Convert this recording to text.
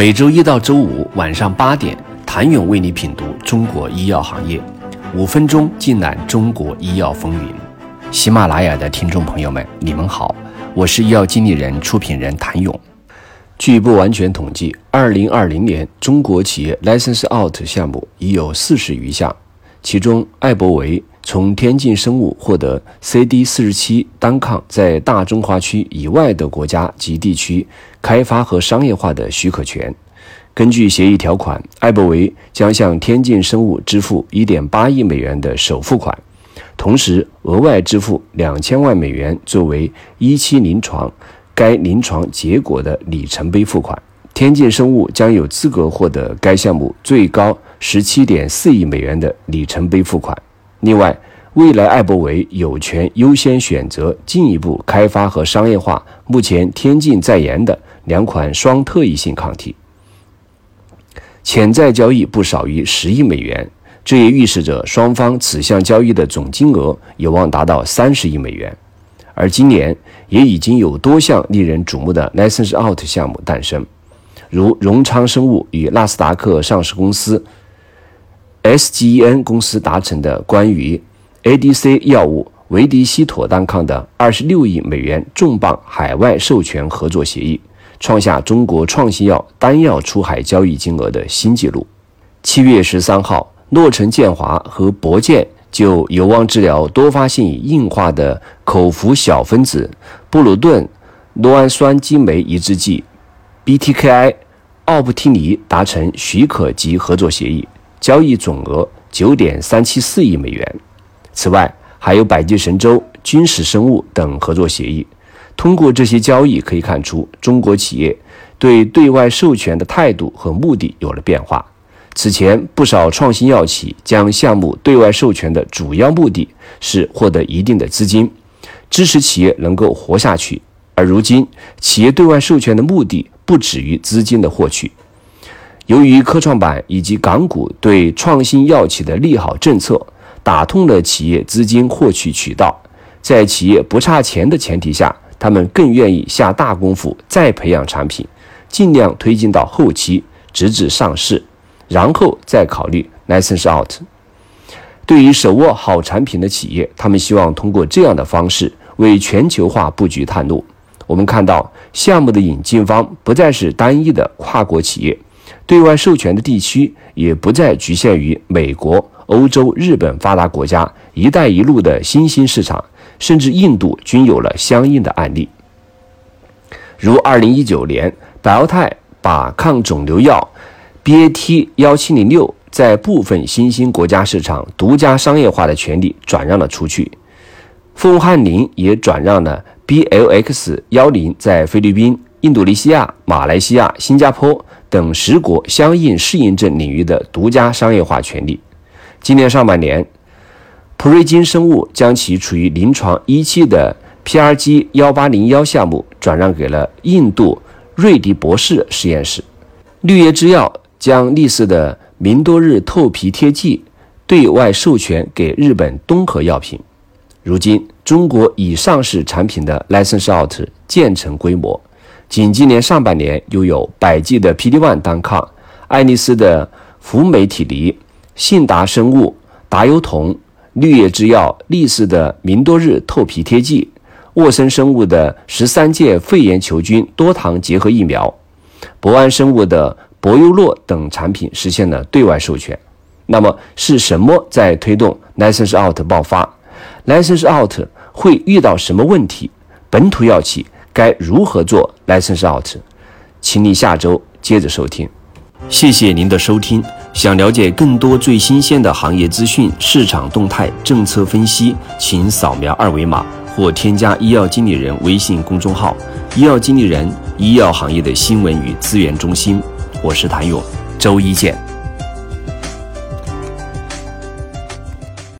每周一到周五晚上八点，谭勇为你品读中国医药行业，五分钟尽览中国医药风云。喜马拉雅的听众朋友们，你们好，我是医药经理人、出品人谭勇。据不完全统计，二零二零年中国企业 license out 项目已有四十余项，其中艾伯维。从天进生物获得 CD 四十七单抗在大中华区以外的国家及地区开发和商业化的许可权。根据协议条款，艾伯维将向天进生物支付1.8亿美元的首付款，同时额外支付2000万美元作为一期临床该临床结果的里程碑付款。天进生物将有资格获得该项目最高17.4亿美元的里程碑付款。另外，未来艾伯维有权优先选择进一步开发和商业化目前天进在研的两款双特异性抗体，潜在交易不少于十亿美元，这也预示着双方此项交易的总金额有望达到三十亿美元。而今年也已经有多项令人瞩目的 license out 项目诞生，如荣昌生物与纳斯达克上市公司。SGEN 公司达成的关于 ADC 药物维迪西妥单抗的二十六亿美元重磅海外授权合作协议，创下中国创新药单药出海交易金额的新纪录。七月十三号，诺城健华和博健就有望治疗多发性硬化的口服小分子布鲁顿酪氨酸激酶抑制剂 BTKI 奥布替尼达成许可及合作协议。交易总额九点三七四亿美元。此外，还有百济神州、君实生物等合作协议。通过这些交易可以看出，中国企业对对外授权的态度和目的有了变化。此前，不少创新药企将项目对外授权的主要目的是获得一定的资金，支持企业能够活下去。而如今，企业对外授权的目的不止于资金的获取。由于科创板以及港股对创新药企的利好政策，打通了企业资金获取渠道，在企业不差钱的前提下，他们更愿意下大功夫再培养产品，尽量推进到后期，直至上市，然后再考虑 license out。对于手握好产品的企业，他们希望通过这样的方式为全球化布局探路。我们看到，项目的引进方不再是单一的跨国企业。对外授权的地区也不再局限于美国、欧洲、日本发达国家、“一带一路”的新兴市场，甚至印度均有了相应的案例。如2019年，百奥泰把抗肿瘤药 BAT 幺七零六在部分新兴国家市场独家商业化的权利转让了出去，凤汉林也转让了 BLX 幺零在菲律宾、印度尼西亚、马来西亚、新加坡。等十国相应适应症领域的独家商业化权利。今年上半年，普瑞金生物将其处于临床一期的 PRG 幺八零幺项目转让给了印度瑞迪博士实验室。绿叶制药将类似的明多日透皮贴剂对外授权给日本东和药品。如今，中国已上市产品的 license out 渐成规模。仅今年上半年，又有百济的 PD-1 单抗、爱丽丝的福美体尼、信达生物、达优酮、绿叶制药、力士的明多日透皮贴剂、沃森生物的十三届肺炎球菌多糖结合疫苗、博安生物的博优洛等产品实现了对外授权。那么，是什么在推动 license out 爆发？license out 会遇到什么问题？本土药企？该如何做 license out？请你下周接着收听。谢谢您的收听。想了解更多最新鲜的行业资讯、市场动态、政策分析，请扫描二维码或添加医药经理人微信公众号“医药经理人”医药行业的新闻与资源中心。我是谭勇，周一见。